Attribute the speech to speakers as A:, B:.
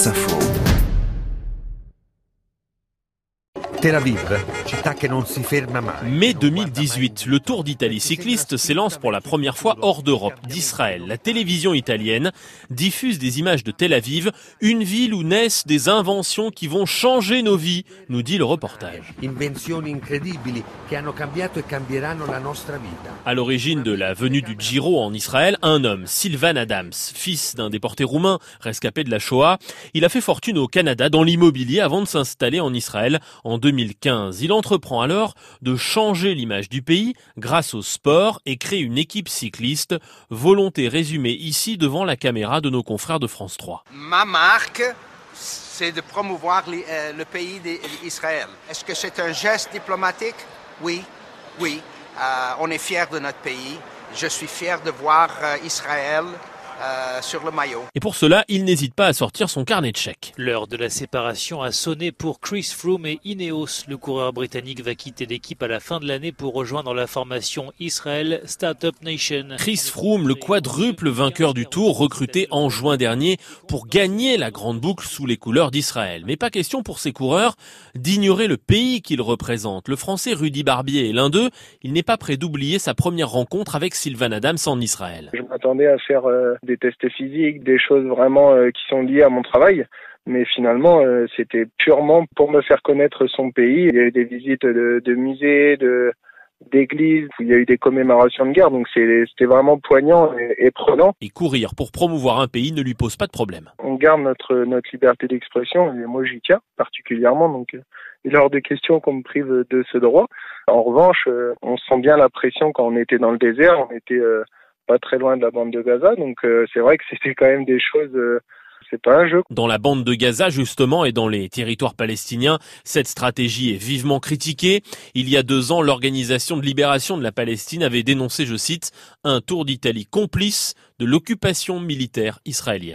A: France
B: Tel Aviv, mai.
C: Mai 2018, le Tour d'Italie cycliste s'élance pour la première fois hors d'Europe, d'Israël. La télévision italienne diffuse des images de Tel Aviv, une ville où naissent des inventions qui vont changer nos vies, nous dit le reportage.
B: Invenzioni incredibili che hanno cambiato e cambieranno la nostra vita.
C: À l'origine de la venue du Giro en Israël, un homme, Sylvan Adams, fils d'un déporté roumain rescapé de la Shoah. Il a fait fortune au Canada dans l'immobilier avant de s'installer en Israël en 2015. Il entreprend alors de changer l'image du pays grâce au sport et crée une équipe cycliste, volonté résumée ici devant la caméra de nos confrères de France 3.
D: Ma marque, c'est de promouvoir euh, le pays d'Israël. Est-ce que c'est un geste diplomatique? Oui, oui. Euh, on est fiers de notre pays. Je suis fier de voir euh, Israël euh, sur le maillot.
C: Et pour cela, il n'hésite pas à sortir son carnet de chèques.
E: L'heure de la séparation a sonné pour Chris Froome et Ineos. Le coureur britannique va quitter l'équipe à la fin de l'année pour rejoindre la formation Israel Startup Nation.
C: Chris Froome, le quadruple vainqueur du Tour, recruté en juin dernier pour gagner la grande boucle sous les couleurs d'Israël. Mais pas question pour ces coureurs d'ignorer le pays qu'ils représentent. Le français Rudy Barbier est l'un d'eux. Il n'est pas prêt d'oublier sa première rencontre avec Sylvan Adams en Israël.
F: Je m'attendais à faire euh, des tests physiques, des choses vraiment euh, qui sont liées à mon travail. Mais finalement, euh, c'était purement pour me faire connaître son pays. Il y a eu des visites de, de musées, de d'églises, où il y a eu des commémorations de guerre. Donc c'était vraiment poignant et, et prenant.
C: Et courir pour promouvoir un pays ne lui pose pas de problème.
F: On garde notre notre liberté d'expression et moi j'y tiens particulièrement. Donc euh, il est hors de question qu'on me prive de ce droit. En revanche, on sent bien la pression quand on était dans le désert. On était euh, pas très loin de la bande de Gaza, donc euh, c'est vrai que c'était quand même des choses. euh, c'est pas un jeu.
C: Dans la bande de Gaza, justement, et dans les territoires palestiniens, cette stratégie est vivement critiquée. Il y a deux ans, l'Organisation de libération de la Palestine avait dénoncé, je cite, un tour d'Italie complice de l'occupation militaire israélienne.